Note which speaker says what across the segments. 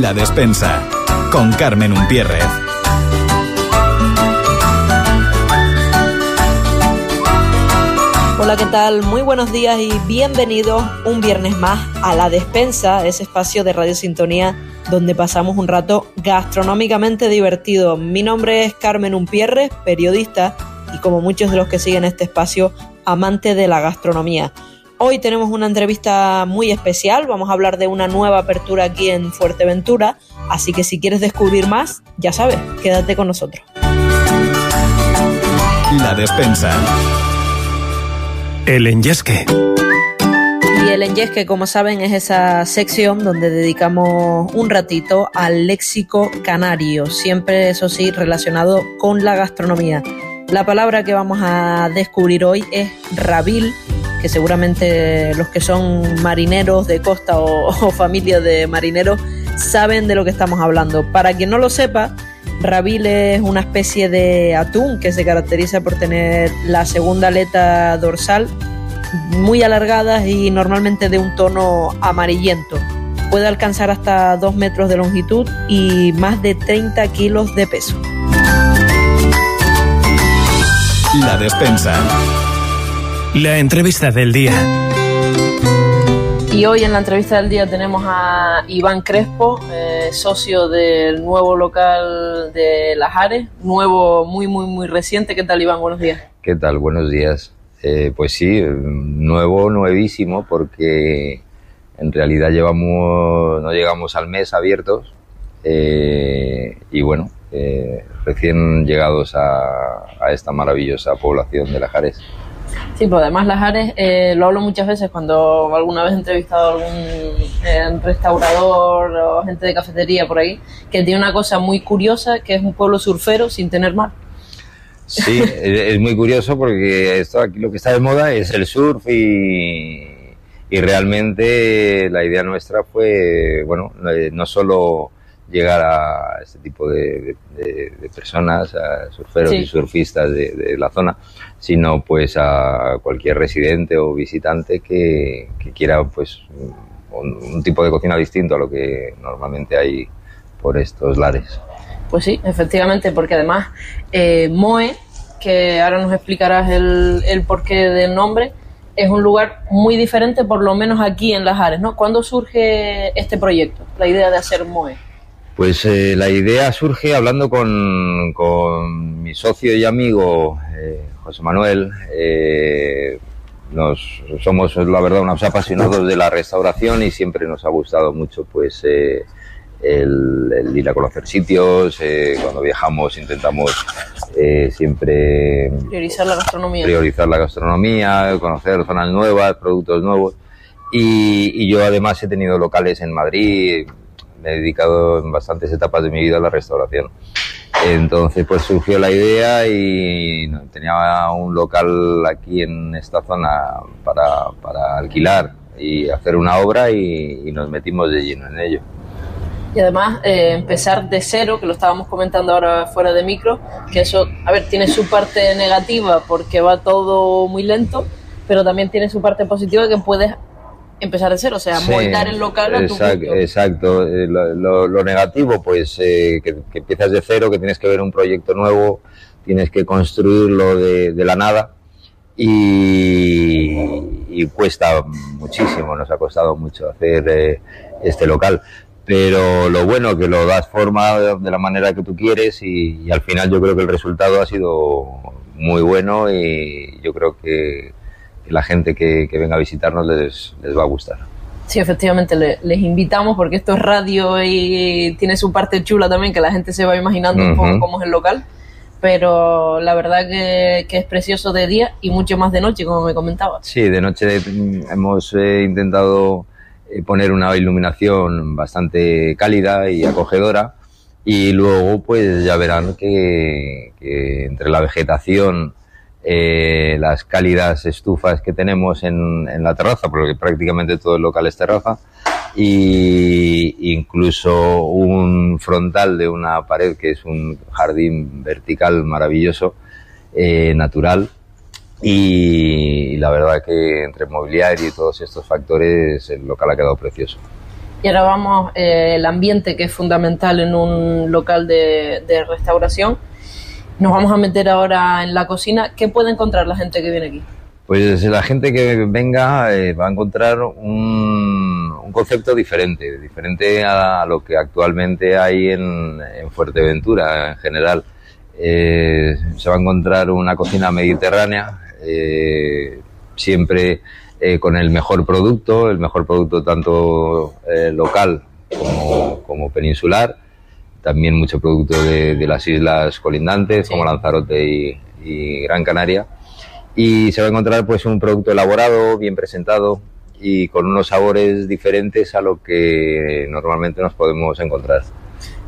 Speaker 1: La despensa con Carmen Umpierrez.
Speaker 2: Hola, ¿qué tal? Muy buenos días y bienvenidos un viernes más a La Despensa, ese espacio de Radio Sintonía donde pasamos un rato gastronómicamente divertido. Mi nombre es Carmen Umpierre, periodista y como muchos de los que siguen este espacio, amante de la gastronomía. Hoy tenemos una entrevista muy especial, vamos a hablar de una nueva apertura aquí en Fuerteventura, así que si quieres descubrir más, ya sabes, quédate con nosotros.
Speaker 1: La despensa.
Speaker 3: El enyesque.
Speaker 2: Y el enyesque, como saben, es esa sección donde dedicamos un ratito al léxico canario, siempre eso sí relacionado con la gastronomía. La palabra que vamos a descubrir hoy es rabil, que seguramente los que son marineros de costa o, familia de marineros saben de lo que estamos hablando. Para quien no lo sepa, rabil es una especie de atún que se caracteriza por tener la segunda aleta dorsal muy alargadas y normalmente de un tono amarillento. Puede alcanzar hasta 2 metros de longitud y más de 30 kilos de peso.
Speaker 1: La despensa.
Speaker 3: La entrevista del día.
Speaker 2: Y hoy en la entrevista del día tenemos a Iván Crespo, eh, socio del nuevo local de Lajares, nuevo, muy, muy, muy reciente. ¿Qué tal, Iván? Buenos días.
Speaker 4: ¿Qué tal? Buenos días. Eh, pues sí, nuevo, nuevísimo, porque en realidad llevamos, no llegamos al mes abiertos eh, y bueno, eh, recién llegados a, a, esta maravillosa población de Lajares.
Speaker 2: Sí, pues además Lajares, eh, lo hablo muchas veces cuando alguna vez he entrevistado a algún eh, restaurador o gente de cafetería por ahí, que tiene una cosa muy curiosa, que es un pueblo surfero sin tener mar.
Speaker 4: Sí, es muy curioso porque esto aquí lo que está de moda es el surf y, y realmente la idea nuestra fue, bueno, no solo llegar a este tipo de, de, de personas, a surferos sí. y surfistas de, de, la zona, sino pues a cualquier residente o visitante que, que quiera pues un, un tipo de cocina distinto a lo que normalmente hay por estos lares.
Speaker 2: Pues sí, efectivamente, porque además eh, Moe, que ahora nos explicarás el, el, porqué del nombre, es un lugar muy diferente, por lo menos aquí en Las Ares, ¿no? ¿Cuándo surge este proyecto, la idea de hacer Moe?
Speaker 4: Pues eh, la idea surge hablando con, con mi socio y amigo eh, José Manuel. Eh, nos somos, la verdad, unos apasionados de la restauración y siempre nos ha gustado mucho, pues, eh, el, el, ir a conocer sitios. Eh, cuando viajamos intentamos eh, siempre
Speaker 2: priorizar la gastronomía,
Speaker 4: priorizar la gastronomía, conocer zonas nuevas, productos nuevos. Y, y yo además he tenido locales en Madrid, me he dedicado en bastantes etapas de mi vida a la restauración. Entonces pues surgió la idea y tenía un local aquí en esta zona para, para alquilar y hacer una obra y, y, nos metimos de lleno en ello.
Speaker 2: Y además eh, empezar de cero, que lo estábamos comentando ahora fuera de micro, que eso, a ver, tiene su parte negativa porque va todo muy lento, pero también tiene su parte positiva que puedes empezar de cero, o sea, sí, moldar el local a tu
Speaker 4: exacto,
Speaker 2: gusto.
Speaker 4: Exacto, eh, lo, lo, lo, negativo, pues eh, que, que, empiezas de cero, que tienes que ver un proyecto nuevo, tienes que construirlo de, de la nada y, y, cuesta muchísimo, nos ha costado mucho hacer eh, este local. Pero lo bueno que lo das forma de la manera que tú quieres y, y al final yo creo que el resultado ha sido muy bueno y yo creo que la gente que, que venga a visitarnos les, les, va a gustar.
Speaker 2: Sí, efectivamente, le, les invitamos porque esto es radio y tiene su parte chula también, que la gente se va imaginando uh -huh. un poco cómo es el local, pero la verdad que, que, es precioso de día y mucho más de noche, como me comentaba.
Speaker 4: Sí, de noche hemos eh, intentado eh, poner una iluminación bastante cálida y acogedora y luego pues ya verán que, que entre la vegetación eh, las cálidas estufas que tenemos en, en, la terraza, porque prácticamente todo el local es terraza, y incluso un frontal de una pared que es un jardín vertical maravilloso, eh, natural, y, y, la verdad que entre mobiliario y todos estos factores el local ha quedado precioso.
Speaker 2: Y ahora vamos, eh, el ambiente que es fundamental en un local de, de restauración. Nos vamos a meter ahora en la cocina. ¿Qué puede encontrar la gente que viene aquí?
Speaker 4: Pues la gente que venga eh, va a encontrar un, concepto diferente, diferente a lo que actualmente hay en, en Fuerteventura en general. Eh, se va a encontrar una cocina mediterránea, eh, siempre eh, con el mejor producto, el mejor producto tanto eh, local como, peninsular, también mucho producto de, de las islas colindantes sí. como Lanzarote y, y, Gran Canaria. Y se va a encontrar pues un producto elaborado, bien presentado y con unos sabores diferentes a lo que normalmente nos podemos encontrar.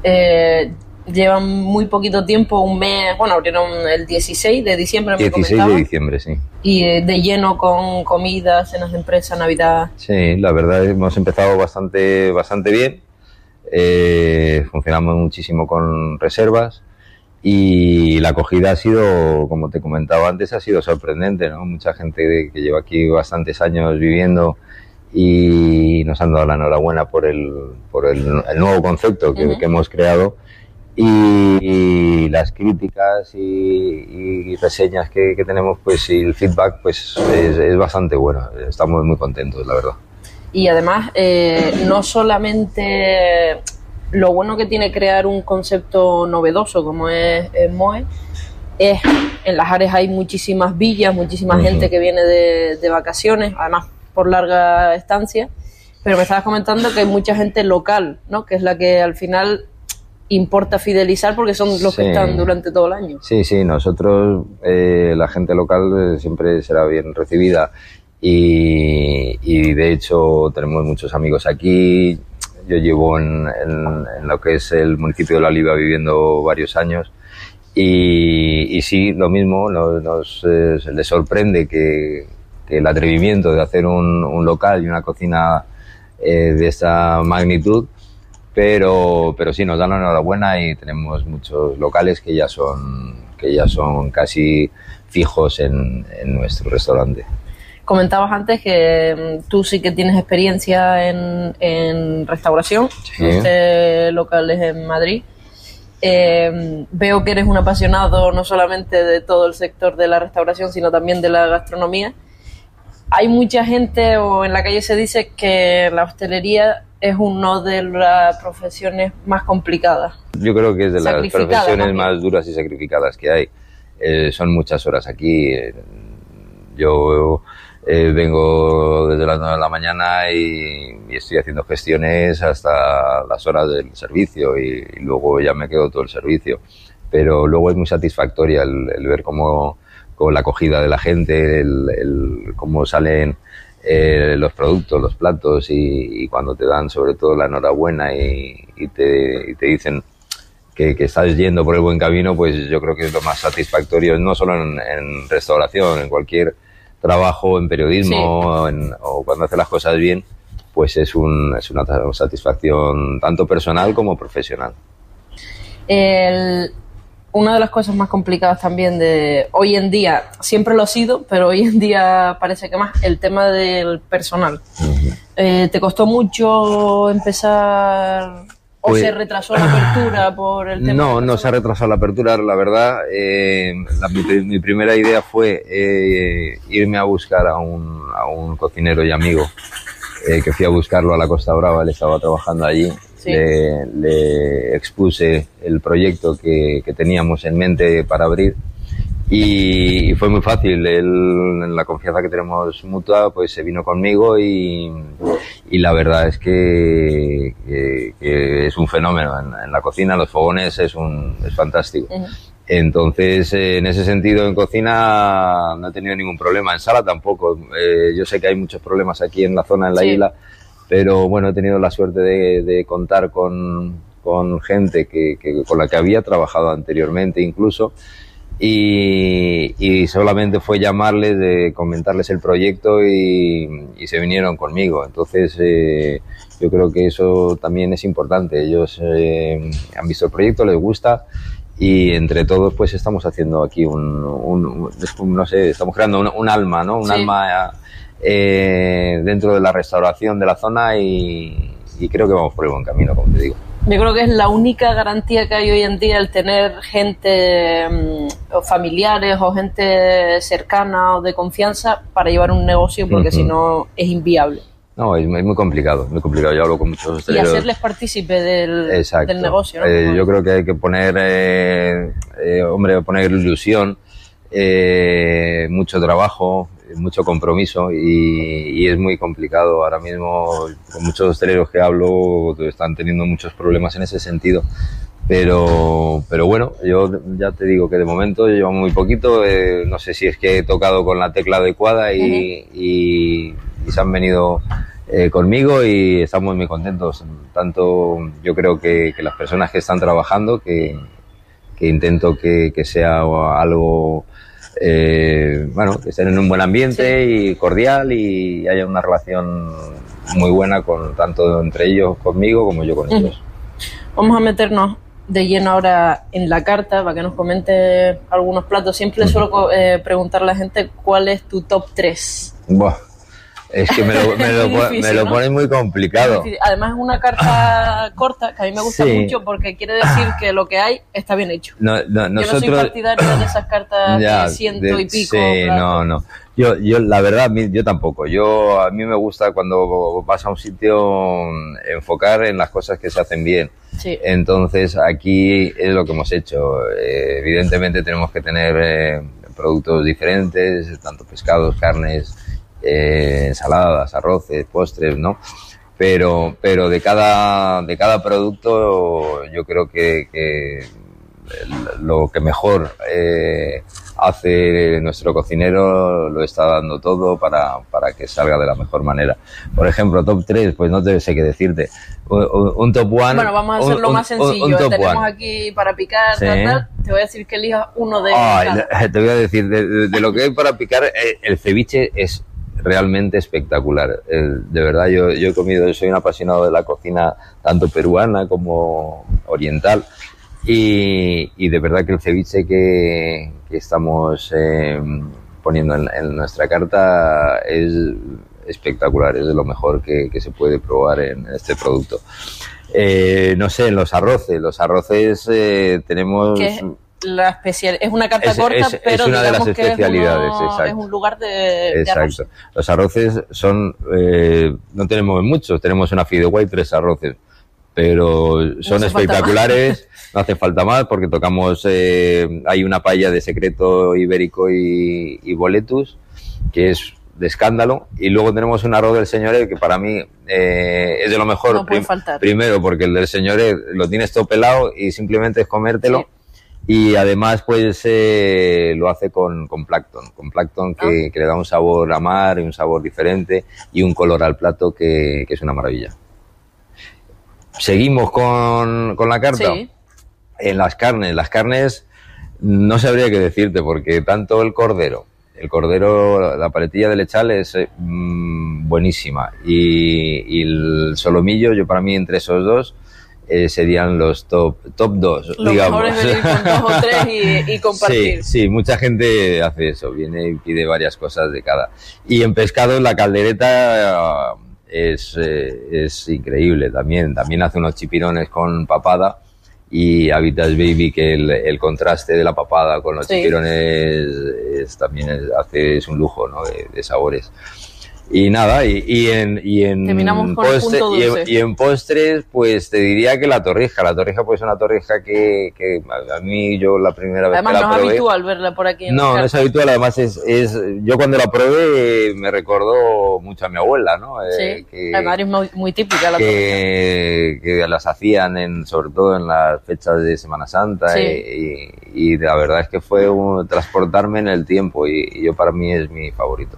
Speaker 2: Eh, llevan muy poquito tiempo, un mes, bueno, abrieron el 16 de diciembre.
Speaker 4: 16 de diciembre, sí.
Speaker 2: Y eh, de lleno con comidas, cenas de empresa, Navidad.
Speaker 4: Sí, la verdad hemos empezado bastante, bastante bien. Eh, funcionamos muchísimo con reservas y la acogida ha sido, como te comentaba antes, ha sido sorprendente, ¿no? Mucha gente que lleva aquí bastantes años viviendo y nos han dado la enhorabuena por el, por el, el nuevo concepto que, uh -huh. que hemos creado y, y las críticas y, y reseñas que, que, tenemos, pues y el feedback, pues es, es, bastante bueno. Estamos muy contentos, la verdad.
Speaker 2: Y además, eh, no solamente lo bueno que tiene crear un concepto novedoso como es, es Moe, es en las áreas hay muchísimas villas, muchísima uh -huh. gente que viene de, de vacaciones, además por larga estancia, pero me estabas comentando que hay mucha gente local, ¿no? Que es la que al final importa fidelizar porque son los sí. que están durante todo el año.
Speaker 4: Sí, sí, nosotros, eh, la gente local eh, siempre será bien recibida y, de hecho tenemos muchos amigos aquí. Yo llevo en, lo que es el municipio de La Oliva viviendo varios años y, sí, lo mismo, nos, nos eh, les sorprende que, el atrevimiento de hacer un, local y una cocina eh, de esta magnitud pero, pero sí, nos dan la enhorabuena y tenemos muchos locales que ya son, que ya son casi fijos en nuestro restaurante.
Speaker 2: Comentabas antes que mm, tú sí que tienes experiencia en, en restauración, sí. este local es en Madrid. Eh, veo que eres un apasionado no solamente de todo el sector de la restauración, sino también de la gastronomía. Hay mucha gente, o en la calle se dice que la hostelería es una de las profesiones más complicadas.
Speaker 4: Yo creo que es de las profesiones también. más duras y sacrificadas que hay. Eh, son muchas horas aquí. Yo eh, vengo desde las 9 de la mañana y, estoy haciendo gestiones hasta las horas del servicio y, luego ya me quedo todo el servicio. Pero luego es muy satisfactoria el, ver cómo, cómo, la acogida de la gente, el, cómo salen eh, los productos, los platos y, cuando te dan sobre todo la enhorabuena y, te, te, dicen que, estás yendo por el buen camino, pues yo creo que es lo más satisfactorio, no solo en restauración, en cualquier trabajo, en periodismo sí. en, o cuando haces las cosas bien, pues es, un, es una satisfacción tanto personal como profesional.
Speaker 2: El, una de las cosas más complicadas también de hoy en día, siempre lo ha sido, pero hoy en día parece que más, el tema del personal. Uh -huh. eh, ¿Te costó mucho empezar o pues, se retrasó la apertura por el tema?
Speaker 4: No, no se ha retrasado la apertura, la verdad. Eh, la, mi, mi, primera idea fue eh, irme a buscar a un, a un cocinero y amigo eh, que fui a buscarlo a la Costa Brava, él estaba trabajando allí sí. le, le, expuse el proyecto que, que, teníamos en mente para abrir y, fue muy fácil. Él, en la confianza que tenemos mutua, pues se vino conmigo y, y la verdad es que, que, que es un fenómeno. En, en, la cocina, los fogones es, un, es fantástico. Uh -huh. Entonces, eh, en ese sentido, en cocina no he tenido ningún problema. En sala tampoco. Eh, yo sé que hay muchos problemas aquí en la zona, en la sí. isla pero bueno, he tenido la suerte de, de contar con, con gente que, que, con la que había trabajado anteriormente incluso y, y solamente fue llamarles, de comentarles el proyecto y, y se vinieron conmigo. Entonces eh, yo creo que eso también es importante. Ellos eh, han visto el proyecto, les gusta y entre todos pues estamos haciendo aquí un, un, un no sé, estamos creando un, un alma, ¿no? Un sí. alma eh, dentro de la restauración de la zona y, y creo que vamos por el buen camino, como te digo.
Speaker 2: Yo creo que es la única garantía que hay hoy en día el tener gente mm, o familiares o gente cercana o de confianza para llevar un negocio porque si no es inviable.
Speaker 4: No, es, muy- complicado, muy complicado. Yo hablo con muchos
Speaker 2: Y
Speaker 4: hosteleros.
Speaker 2: hacerles partícipe del, negocio, ¿no?
Speaker 4: Eh, yo creo que hay que poner, eh, eh, hombre, poner ilusión, eh, mucho trabajo, mucho compromiso y, y es muy complicado ahora mismo. Con muchos hosteleros que hablo están teniendo muchos problemas en ese sentido. Pero, pero bueno, yo ya te digo que de momento llevo muy poquito. eh, no sé si es que he tocado con la tecla adecuada y, y- y se han venido eh, conmigo y estamos muy contentos. Tanto yo creo que, que las personas que están trabajando, que, que intento que, que sea algo, eh, bueno, que estén en un buen ambiente y cordial y haya una relación muy buena con tanto entre ellos conmigo como yo con ellos.
Speaker 2: Vamos a meternos de lleno ahora en la carta para que nos comente algunos platos. Siempre suelo eh, preguntar a la gente cuál es tu top 3.
Speaker 4: Buah, es que me lo, me lo,
Speaker 2: difícil,
Speaker 4: me lo
Speaker 2: ¿no?
Speaker 4: pones muy complicado.
Speaker 2: Además es una carta corta que a mí me gusta
Speaker 4: Sí.
Speaker 2: mucho porque quiere decir que lo que hay está bien hecho.
Speaker 4: No, no,
Speaker 2: Yo no soy
Speaker 4: nosotros,
Speaker 2: partidaria de esas cartas
Speaker 4: Ya,
Speaker 2: de ciento
Speaker 4: de-
Speaker 2: y pico.
Speaker 4: Sí, no, no. Yo, yo, la verdad, yo tampoco. Yo, a mí me gusta cuando vas a un sitio mm, enfocar en las cosas que se hacen bien.
Speaker 2: Sí.
Speaker 4: Entonces, aquí es lo que hemos hecho. Eh, evidentemente tenemos que tener eh, productos diferentes, tanto pescados, carnes, eh, ensaladas, arroces, postres, ¿no? Pero, pero de cada, de cada producto yo creo que, lo que mejor eh, hace nuestro cocinero lo está dando todo para, para que salga de la mejor manera. Por ejemplo, top 3, pues no te sé qué decirte. Un, un- un top 1.
Speaker 2: Bueno, vamos a hacerlo más sencillo. Tenemos aquí para picar,
Speaker 4: Sí.
Speaker 2: Te voy a decir que elijas uno de
Speaker 4: Ay,
Speaker 2: cada.
Speaker 4: te voy a decir, de, de- de lo que hay para picar, eh, el ceviche es realmente espectacular. El- de verdad, yo, yo he comido, yo soy un apasionado de la cocina tanto peruana como oriental. Y, de verdad que el ceviche que, estamos eh, poniendo en, nuestra carta es espectacular, es de lo mejor que, se puede probar en este producto. Eh, no sé, en los arroces, los arroces eh, tenemos...
Speaker 2: Es la especial, es una carta
Speaker 4: Es-
Speaker 2: corta,
Speaker 4: es- es
Speaker 2: pero
Speaker 4: una de
Speaker 2: digamos
Speaker 4: las
Speaker 2: que es,
Speaker 4: especialidades,
Speaker 2: uno-
Speaker 4: exacto.
Speaker 2: es un lugar de, de arroz.
Speaker 4: Exacto. Los arroces son, eh, no tenemos muchos, tenemos una fideuá y tres arroces, pero son espectaculares, no hace falta más porque tocamos, eh, hay una paella de secreto ibérico y, y boletus, que es de escándalo, y luego tenemos un arroz del señor que para mí eh, es de lo mejor.
Speaker 2: No puede
Speaker 4: Prim-
Speaker 2: faltar.
Speaker 4: Primero porque el del señor lo tienes todo pelado y simplemente es comértelo.
Speaker 2: Sí.
Speaker 4: Y además, pues eh, lo hace con, con plancton, con plancton que,
Speaker 2: Ah.
Speaker 4: que le da un sabor a mar y un sabor diferente y un color al plato que, que es una maravilla. Seguimos con, con la carta.
Speaker 2: Sí.
Speaker 4: En las carnes, las carnes no sabría qué decirte porque tanto el cordero, el cordero, la paletilla de lechal es eh, mm, buenísima y, y el solomillo, yo para mí entre esos dos eh, serían los top top dos,
Speaker 2: Lo
Speaker 4: digamos.
Speaker 2: mejor es venir con dos o tres y, y compartir.
Speaker 4: Sí, sí, mucha gente hace eso, viene y pide varias cosas de cada. Y en pescado la caldereta eh, es, eh, es increíble también. También hace unos chipirones con papada y Habitas Baby que el, el contraste de la papada con los
Speaker 2: Sí.
Speaker 4: chipirones es, también es, hace, es un lujo ¿no? de, de sabores. Y nada, y, y en, y en
Speaker 2: punto
Speaker 4: y en-
Speaker 2: dulce.
Speaker 4: y en postres, pues te diría que la torrija. La torrija pues es una torrija que, que a mí yo la primera vez
Speaker 2: Además
Speaker 4: que
Speaker 2: no
Speaker 4: la
Speaker 2: es
Speaker 4: probé...
Speaker 2: habitual verla por aquí. en
Speaker 4: No, no es habitual, además es, es... Yo cuando la probé eh, me recordó mucho a mi abuela, ¿no? Eh,
Speaker 2: Sí,
Speaker 4: que,
Speaker 2: además es muy, muy típica la
Speaker 4: que, que las hacían en, sobre todo en las fechas de Semana Santa
Speaker 2: Sí.
Speaker 4: y, y- la verdad es que fue un, transportarme en el tiempo y, y yo para mí es mi favorito.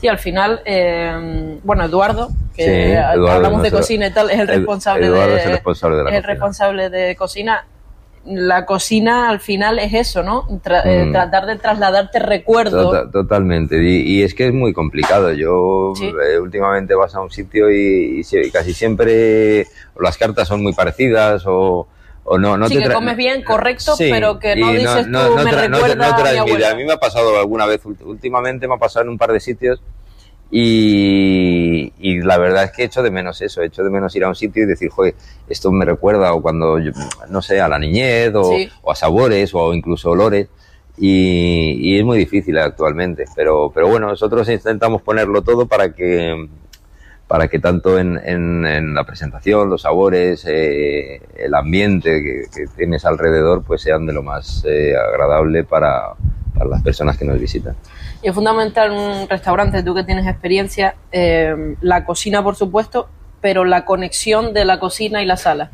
Speaker 2: Sí, al final, eh, bueno, Eduardo, que
Speaker 4: Sí, Eduardo
Speaker 2: hablamos de cocina y tal, es el responsable
Speaker 4: Eduardo
Speaker 2: de
Speaker 4: es el responsable de la
Speaker 2: es el
Speaker 4: cocina.
Speaker 2: responsable de cocina. La cocina al final es eso, ¿no? Tra- eh,
Speaker 4: Mm.
Speaker 2: tratar de trasladarte recuerdo.
Speaker 4: Tota- totalmente. Y, y es que es muy complicado. Yo
Speaker 2: Sí.
Speaker 4: eh, últimamente vas a un sitio y, y si- y casi siempre las cartas son muy parecidas o, o no, no
Speaker 2: sí,
Speaker 4: te
Speaker 2: que comes bien, correcto,
Speaker 4: Sí,
Speaker 2: pero que no dices tú, me
Speaker 4: tra- no te-
Speaker 2: recuerda
Speaker 4: no
Speaker 2: a mi.
Speaker 4: A mí me ha pasado alguna vez, últimamente me ha pasado en un par de sitios Y, y la verdad es que echo de menos eso, echo de menos ir a un sitio y decir, joder, esto me recuerda o cuando, yo, no sé, a la niñez o,
Speaker 2: Sí.
Speaker 4: o a sabores o incluso olores. Y, y es muy difícil actualmente, pero, pero bueno, nosotros intentamos ponerlo todo para que, para que tanto en, en- en la presentación, los sabores, eh, el ambiente que, que tienes alrededor, pues sean de lo más eh, agradable para, para las personas que nos visitan.
Speaker 2: Y es fundamental en un restaurante, tú que tienes experiencia, eh, la cocina, por supuesto, pero la conexión de la cocina y la sala.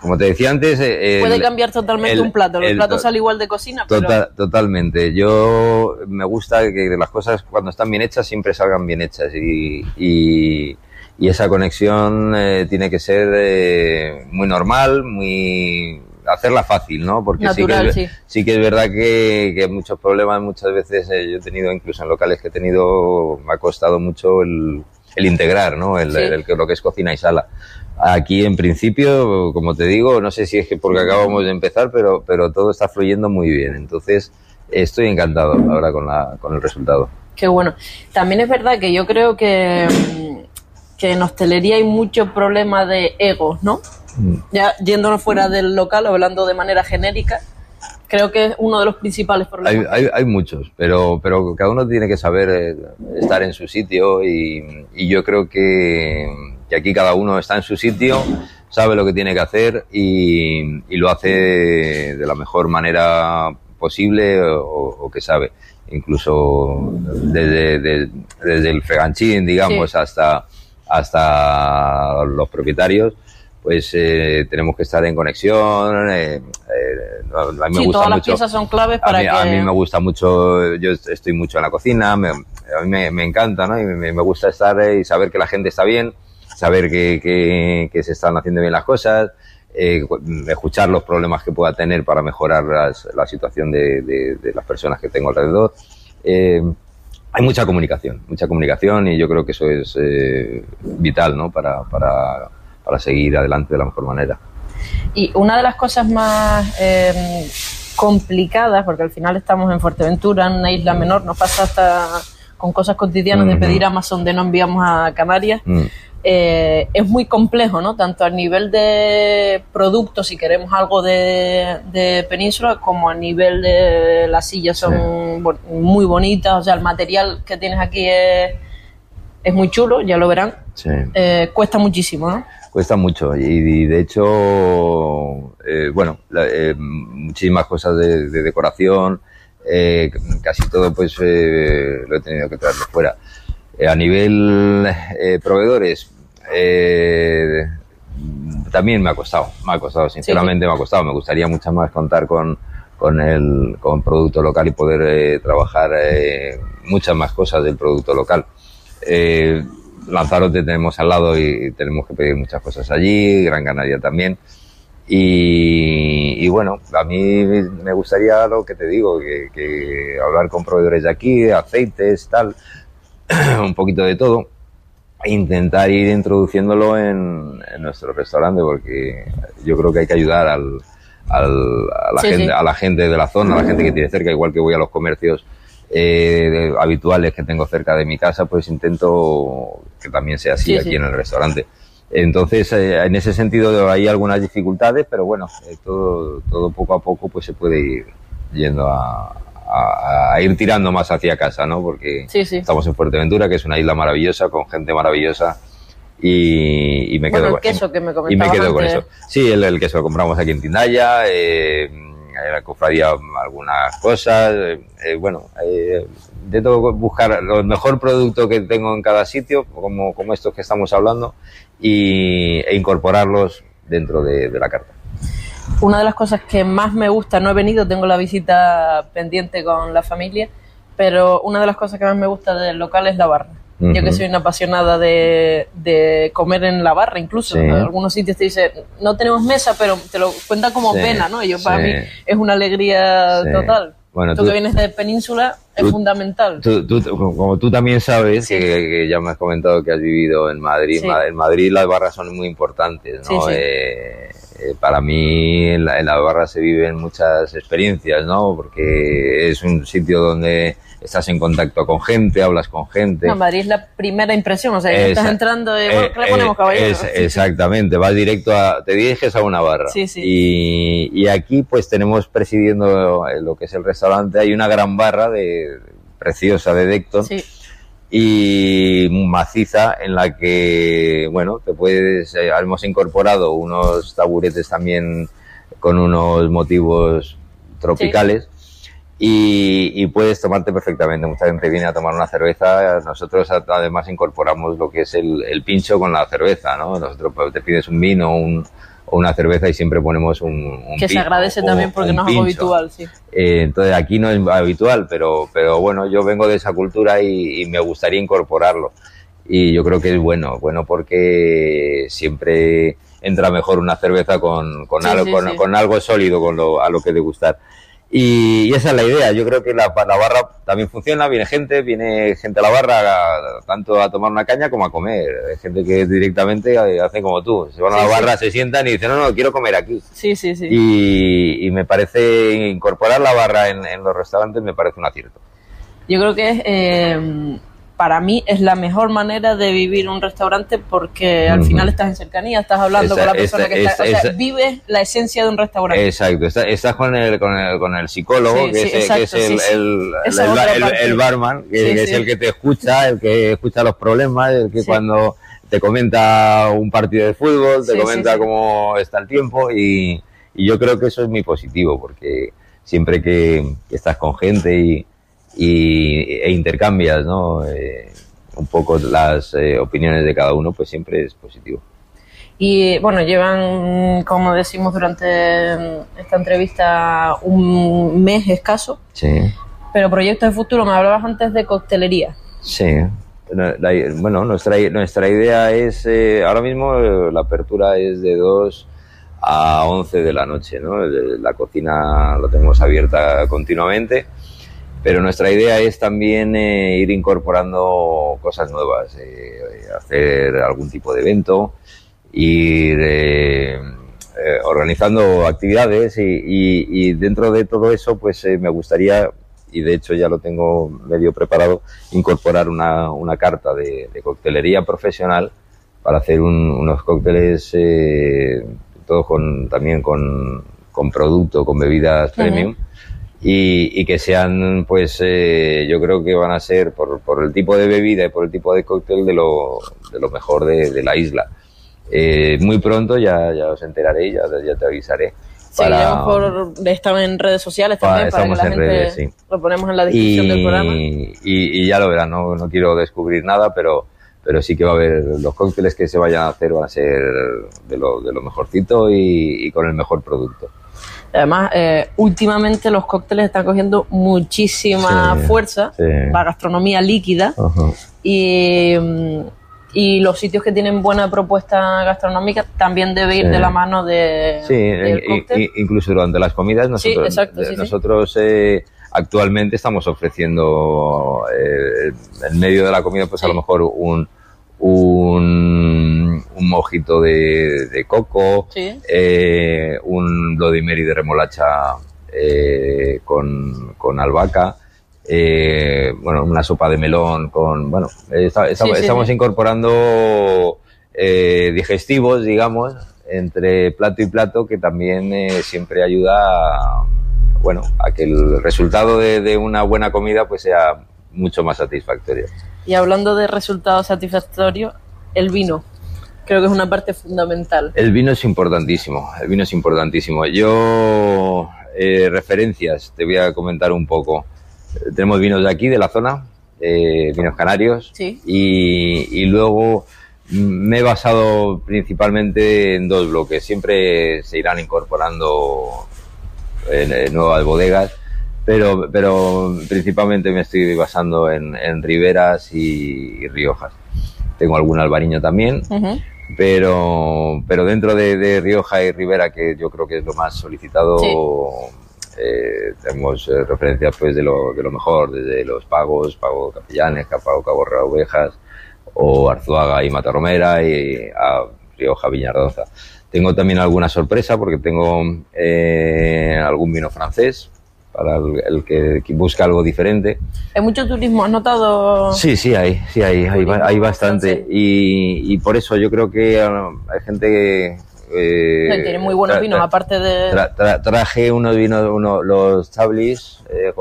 Speaker 4: Como te decía antes, eh, el-
Speaker 2: Puede cambiar totalmente
Speaker 4: el-
Speaker 2: un plato. El,
Speaker 4: el-
Speaker 2: plato sale igual de cocina, pero
Speaker 4: Tota- totalmente. Yo me gusta que las cosas cuando están bien hechas siempre salgan bien hechas y, y- y esa conexión eh, tiene que ser eh, muy normal, muy hacerla fácil, ¿no? Porque
Speaker 2: Natural,
Speaker 4: sí, que es,
Speaker 2: sí.
Speaker 4: sí que es verdad que, que muchos problemas muchas veces eh, yo he tenido incluso en locales que he tenido me ha costado mucho el, el integrar, ¿no? El,
Speaker 2: Sí.
Speaker 4: el que- lo que es cocina y sala. Aquí en principio, como te digo, no sé si es que porque acabamos de empezar, pero, pero todo está fluyendo muy bien. Entonces, estoy encantado ahora con, la, con el resultado.
Speaker 2: qué bueno. También es verdad que yo creo que, que en hostelería hay mucho problema de egos, ¿no?
Speaker 4: Mm.
Speaker 2: Ya yéndonos fuera del local, hablando de manera genérica, creo que es uno de los principales
Speaker 4: Hay,
Speaker 2: problemas.
Speaker 4: hay, hay muchos, pero, pero cada uno tiene que saber eh, estar en su sitio y, y yo creo que, que aquí cada uno está en su sitio, sabe lo que tiene que hacer y, y lo hace de la mejor manera posible o, o que sabe. Incluso desde, de- desde el freganchín, digamos,
Speaker 2: Sí.
Speaker 4: hasta, hasta los propietarios, pues eh, tenemos que estar en conexión. eh, eh, a mí me
Speaker 2: sí,
Speaker 4: gusta
Speaker 2: todas las piezas son claves
Speaker 4: a
Speaker 2: para
Speaker 4: mí,
Speaker 2: que...
Speaker 4: a mí me gusta mucho, yo est- estoy mucho en la cocina, me- a mí me, me encanta, ¿no? Y me, me gusta estar y saber que la gente está bien, saber que, que, que se están haciendo bien las cosas, eh, cu- escuchar los problemas que pueda tener para mejorar las- la situación de, de- de las personas que tengo alrededor. Eh, hay mucha comunicación, mucha comunicación y yo creo que eso es eh, vital, ¿no? Para, para, para seguir adelante de la mejor manera.
Speaker 2: Y una de las cosas más eh, complicadas, porque al final estamos en Fuerteventura, en una isla menor, nos pasa hasta con cosas cotidianas de pedir Amazon de no enviamos a Canarias,
Speaker 4: Mm.
Speaker 2: Eh, es muy complejo, ¿no? Tanto a nivel de productos, si queremos algo de, de península, como a nivel de las sillas son bo- muy bonitas, o sea, el material que tienes aquí es, es muy chulo, ya lo verán.
Speaker 4: Sí.
Speaker 2: Eh, cuesta muchísimo, ¿no?
Speaker 4: Cuesta mucho y, y de hecho, eh, bueno, la- eh, muchísimas cosas de, de decoración, casi todo pues eh, lo he tenido que traer de fuera. Eh, a nivel eh, proveedores, eh, también me ha costado, me ha costado, sinceramente me ha costado. Me gustaría mucho más contar con, con el con producto local y poder eh, trabajar eh, muchas más cosas del producto local. Eh, Lanzarote tenemos al lado y tenemos que pedir muchas cosas allí, Gran Canaria también. Y, y bueno, a mí me gustaría lo que te digo, que, que hablar con proveedores de aquí, aceites, tal, un poquito de todo, e intentar ir introduciéndolo en, en nuestro restaurante, porque yo creo que hay que ayudar al, al- a, la
Speaker 2: Sí,
Speaker 4: gente,
Speaker 2: sí.
Speaker 4: a la gente de la zona, a la gente que tiene cerca, igual que voy a los comercios eh, habituales que tengo cerca de mi casa, pues intento que también sea así
Speaker 2: Sí,
Speaker 4: aquí en el restaurante. Entonces, eh, en ese sentido hay algunas dificultades, pero bueno, eh, todo, todo poco a poco pues se puede ir yendo a, a- a ir tirando más hacia casa, ¿no? Porque
Speaker 2: Sí, sí.
Speaker 4: estamos en Fuerteventura, que es una isla maravillosa, con gente maravillosa, y, y me
Speaker 2: Bueno,
Speaker 4: quedo
Speaker 2: el queso que me
Speaker 4: y me quedo con eso. Sí, el, el queso lo compramos aquí en Tindaya, eh, en la cofradía algunas cosas, eh, eh, bueno, eh, intento buscar lo mejor producto que tengo en cada sitio, como, como estos que estamos hablando, y, e incorporarlos dentro de, de la carta.
Speaker 2: Una de las cosas que más me gusta, no he venido, tengo la visita pendiente con la familia, pero una de las cosas que más me gusta del local es la barra. Yo que soy una apasionada de, de comer en la barra, incluso.
Speaker 4: Sí.
Speaker 2: En algunos sitios te dicen, no tenemos mesa, pero te lo cuenta como
Speaker 4: Sí,
Speaker 2: pena, ¿no? Y yo, para mí es una alegría total.
Speaker 4: Bueno,
Speaker 2: tú,
Speaker 4: tú-
Speaker 2: que vienes de península es
Speaker 4: tú-
Speaker 2: fundamental.
Speaker 4: Tú- como tú también sabes,
Speaker 2: Sí.
Speaker 4: que, que ya me has comentado que has vivido en Madrid,
Speaker 2: Sí.
Speaker 4: En Madrid las barras son muy importantes, ¿no?
Speaker 2: Sí.
Speaker 4: Eh, eh, para mí en la, en la barra se viven muchas experiencias, ¿no? Porque es un sitio donde estás en contacto con gente, hablas con gente.
Speaker 2: No, Madrid es la primera impresión, o sea, que estás entrando y
Speaker 4: eh,
Speaker 2: bueno, ¿qué le ponemos
Speaker 4: eh,
Speaker 2: caballero?
Speaker 4: es- exactamente, vas directo a, te diriges a una barra.
Speaker 2: Sí, sí.
Speaker 4: Y, y aquí pues tenemos presidiendo lo que es el restaurante, hay una gran barra de preciosa de Decton
Speaker 2: Sí.
Speaker 4: Y maciza en la que, bueno, te puedes, eh, hemos incorporado unos taburetes también con unos motivos tropicales. Y, y puedes tomarte perfectamente. Mucha gente viene a tomar una cerveza. Nosotros además incorporamos lo que es el, el pincho con la cerveza, ¿no? Nosotros pues, te pides un vino un- o una cerveza y siempre ponemos un, un
Speaker 2: Que se agradece también porque no es algo habitual, sí.
Speaker 4: Eh, entonces aquí no es habitual, pero, pero bueno, yo vengo de esa cultura y, y me gustaría incorporarlo. Y yo creo que es bueno, bueno porque siempre entra mejor una cerveza con, con,
Speaker 2: Sí,
Speaker 4: algo,
Speaker 2: sí,
Speaker 4: con,
Speaker 2: sí.
Speaker 4: con algo sólido con lo, a lo que degustar. Y, y esa es la idea. Yo creo que la, la barra también funciona, viene gente, viene gente a la barra a- tanto a tomar una caña como a comer. Hay gente que directamente hace como tú, se van a la
Speaker 2: sí.
Speaker 4: barra, se sientan y dicen, no, no, quiero comer aquí.
Speaker 2: Sí, sí, sí.
Speaker 4: Y, y me parece incorporar la barra en, en los restaurantes me parece un acierto.
Speaker 2: Yo creo que es, eh, para mí es la mejor manera de vivir un restaurante porque al final estás en cercanía, estás hablando
Speaker 4: Esa-
Speaker 2: con la persona
Speaker 4: esa-
Speaker 2: que está, o sea,
Speaker 4: esa-
Speaker 2: vives la esencia de un restaurante.
Speaker 4: Exacto, está- estás con el, con el, con el psicólogo,
Speaker 2: Sí,
Speaker 4: que,
Speaker 2: sí,
Speaker 4: es, que
Speaker 2: exacto,
Speaker 4: es el,
Speaker 2: sí,
Speaker 4: el-
Speaker 2: Esa
Speaker 4: el- barman, que, es el que te escucha, el que escucha los problemas, el que cuando te comenta un partido de fútbol, te comenta cómo está el tiempo y, y yo creo que eso es muy positivo porque siempre que, que estás con gente y, y- e intercambias ¿no? Eh, un poco las eh, opiniones de cada uno, pues siempre es positivo.
Speaker 2: Y bueno, llevan, como decimos durante esta entrevista, un mes escaso,
Speaker 4: Sí.
Speaker 2: pero proyectos de futuro, me hablabas antes de coctelería.
Speaker 4: Sí. La- la- bueno, nuestra, nuestra idea es, eh, ahora mismo eh, la apertura es de 2 a 11 de la noche, ¿no? La cocina la tenemos abierta continuamente, pero nuestra idea es también eh, ir incorporando cosas nuevas, eh, hacer algún tipo de evento, ir eh, eh, organizando actividades y, y- y dentro de todo eso pues eh, me gustaría y de hecho ya lo tengo medio preparado incorporar una, una carta de, de coctelería profesional para hacer un- unos cócteles eh, todos con también con, con producto con bebidas premium y, y que sean, pues eh, yo creo que van a ser por, por el tipo de bebida y por el tipo de cóctel de lo, de lo mejor de, de la isla. Eh, muy pronto ya, ya os enteraré, ya, ya te avisaré.
Speaker 2: Seguiremos por, estaba en redes sociales también,
Speaker 4: Para-
Speaker 2: para, que
Speaker 4: estamos
Speaker 2: la
Speaker 4: en
Speaker 2: gente
Speaker 4: redes, sí.
Speaker 2: lo ponemos en la descripción del programa.
Speaker 4: y, y- y ya lo verán, no, no quiero descubrir nada, pero, pero sí que va a haber, los cócteles que se vayan a hacer van a ser de lo, de lo mejorcito y, y con el mejor producto.
Speaker 2: Además, eh, últimamente los cócteles están cogiendo muchísima
Speaker 4: Sí,
Speaker 2: fuerza,
Speaker 4: sí.
Speaker 2: la gastronomía líquida y, mm, y los sitios que tienen buena propuesta gastronómica también debe ir
Speaker 4: Sí.
Speaker 2: de la mano de,
Speaker 4: Sí,
Speaker 2: del cóctel.
Speaker 4: incluso durante las comidas
Speaker 2: Sí,
Speaker 4: nosotros,
Speaker 2: exacto, sí.
Speaker 4: nosotros eh, actualmente estamos ofreciendo eh, en medio de la comida pues a lo mejor un un, un mojito de, de coco,
Speaker 2: Sí.
Speaker 4: eh, un Bloody Mary de remolacha eh, con, con albahaca, eh, bueno, una sopa de melón con, bueno,
Speaker 2: Sí,
Speaker 4: estamos
Speaker 2: sí.
Speaker 4: incorporando digestivos, digamos, entre plato y plato que también siempre ayuda a, bueno, a que el resultado de, de una buena comida pues sea mucho más satisfactorio.
Speaker 2: Y hablando de resultados satisfactorios, el vino. Creo que es una parte fundamental.
Speaker 4: El vino es importantísimo, el vino es importantísimo. Yo, eh, referencias, te voy a comentar un poco. Tenemos vinos de aquí, de la zona, eh, vinos canarios,
Speaker 2: Sí.
Speaker 4: y, y luego mm, me he basado principalmente en dos bloques. Siempre se irán incorporando en, en nuevas bodegas, pero, pero principalmente me estoy basando en, en Riberas y, y Riojas. Tengo algún albariño también, pero, pero dentro de, de Rioja y Ribera, que yo creo que es lo más solicitado,
Speaker 2: Sí.
Speaker 4: eh, tenemos eh, referencias pues de lo, de lo mejor, desde los pagos, Pago Capellanes, Pago Caborra Ovejas, o Arzuaga y Matarromera, y a Rioja Viñardoza. Tengo también alguna sorpresa porque tengo eh, algún vino francés para el, que busca algo diferente.
Speaker 2: ¿Hay mucho turismo? ¿Has notado?
Speaker 4: Sí, sí, hay, sí, hay, hay, bastante. Y, por eso yo creo que ah, hay gente que...
Speaker 2: Eh, tiene muy buenos vinos, aparte de...
Speaker 4: traje unos vinos, uno, los Chablis, eh,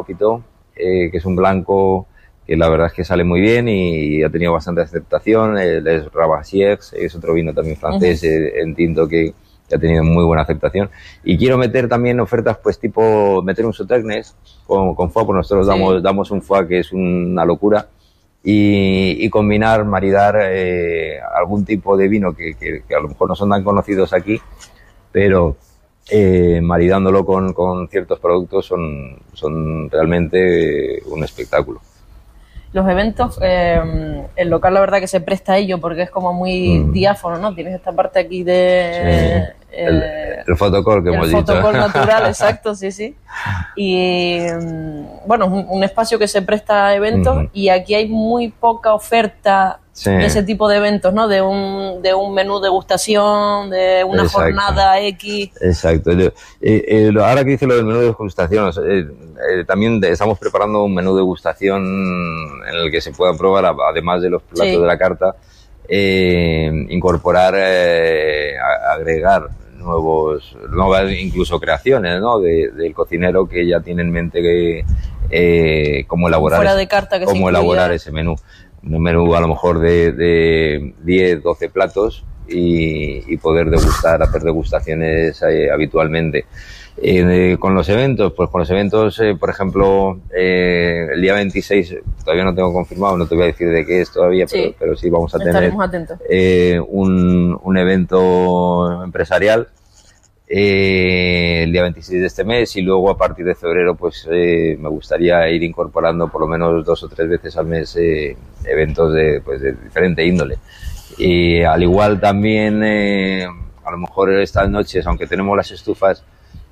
Speaker 4: eh, que es un blanco que la verdad es que sale muy bien y ha tenido bastante aceptación. El es Rabassiers, es otro vino también francés eh, en tinto que, ha tenido muy buena aceptación. Y quiero meter también ofertas, pues tipo, meter un Sauternes con, con foie, pues nosotros damos, damos un foie que es una locura. Y, combinar, maridar eh, algún tipo de vino que, que, a lo mejor no son tan conocidos aquí, pero eh, maridándolo con, con, ciertos productos son, son realmente un espectáculo
Speaker 2: los eventos, eh, el local la verdad que se presta a ello porque es como muy mm. diáfono, ¿no? Tienes esta parte aquí de...
Speaker 4: el, eh, el, fotocall que hemos dicho. El
Speaker 2: fotocall natural, exacto, sí, sí. Y mm, bueno, un, un, espacio que se presta a eventos y aquí hay muy poca oferta ese tipo de eventos, ¿no? De un, de un menú degustación, de una jornada X.
Speaker 4: Exacto. Eh, eh, ahora que dice lo del menú de degustación, eh, también estamos preparando un menú de degustación en el que se puedan probar, además de los platos de la carta, incorporar, agregar nuevos, nuevas incluso creaciones, ¿no? del cocinero que ya tiene en mente que, cómo elaborar, cómo elaborar ese menú un menú a lo mejor de, de 10, 12 platos y, poder degustar, hacer degustaciones eh, habitualmente. Eh, con los eventos, pues con los eventos, eh, por ejemplo, el día 26, todavía no tengo confirmado, no te voy a decir de qué es todavía, pero, sí vamos a tener un, un evento empresarial eh, el día 26 de este mes y luego a partir de febrero pues eh, me gustaría ir incorporando por lo menos dos o tres veces al mes eh, eventos de, pues, de diferente índole. Y al igual también eh, a lo mejor estas noches, aunque tenemos las estufas,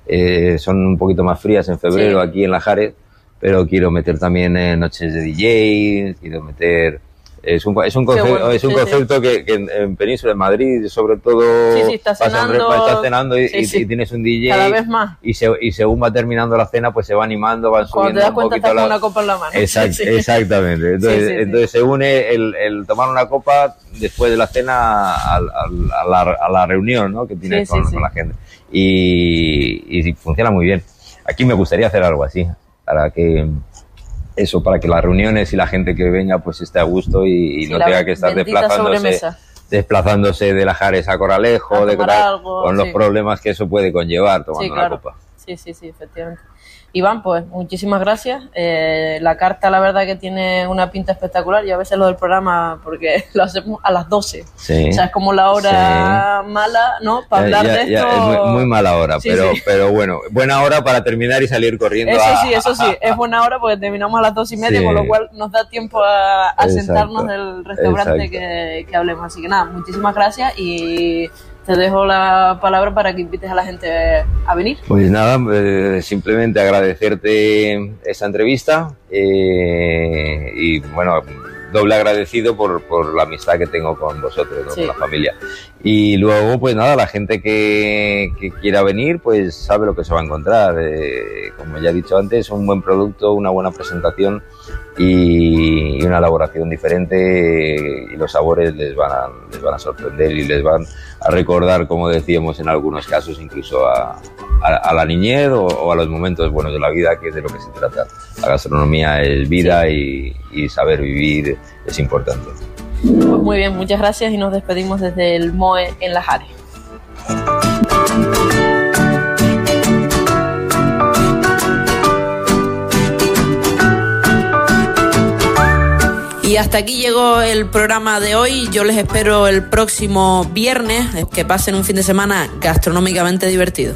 Speaker 4: eh, son un poquito más frías en febrero aquí en La Jare, pero quiero meter también noches de DJ, quiero meter es un, es un concepto, es un concepto que, en, Península, en Madrid, sobre todo,
Speaker 2: sí, estás
Speaker 4: cenando, y, tienes un DJ.
Speaker 2: Cada vez más.
Speaker 4: Y, y, según va terminando la cena, pues se va animando, van subiendo.
Speaker 2: Cuando te das cuenta, estás con una copa en la mano.
Speaker 4: exactamente. Entonces, entonces se une el, el, tomar una copa después de la cena a, la, a la, reunión ¿no? que tienes con, con, la gente. Y, y funciona muy bien. Aquí me gustaría hacer algo así, para que eso, para que las reuniones y la gente que venga pues esté a gusto y, no tenga que estar desplazándose, desplazándose de la Jares a Coralejo, de con los problemas que eso puede conllevar tomando una copa.
Speaker 2: Sí, sí, sí, efectivamente. Iván, pues muchísimas gracias. Eh, la carta, la verdad, que tiene una pinta espectacular. Y a veces lo del programa, porque lo hacemos a las 12. Sí. O sea, es como la hora mala, ¿no? Para hablar de esto.
Speaker 4: es muy, mala hora, pero, pero bueno, buena hora para terminar y salir corriendo.
Speaker 2: Eso sí, eso sí, es buena hora porque terminamos a las dos y media, con lo cual nos da tiempo a, sentarnos del restaurante que, que hablemos. Así que nada, muchísimas gracias y te dejo la palabra para que invites a la gente a venir.
Speaker 4: Pues nada, eh, simplemente agradecerte esta entrevista eh, y bueno, doble agradecido por, por, la amistad que tengo con vosotros, con la familia. Y luego, pues nada, la gente que, que, quiera venir, pues sabe lo que se va a encontrar. Eh, como ya he dicho antes, un buen producto, una buena presentación y, una elaboración diferente y los sabores les van, a, les van a sorprender y les van a recordar, como decíamos en algunos casos, incluso a, a, la niñez o, a los momentos buenos de la vida, que es de lo que se trata. La gastronomía es vida y, y saber vivir es importante.
Speaker 2: Pues muy bien, muchas gracias y nos despedimos desde el MOE en La Jare. Hasta aquí llegó el programa de hoy. Yo les espero el próximo viernes. Que pasen un fin de semana gastronómicamente divertido.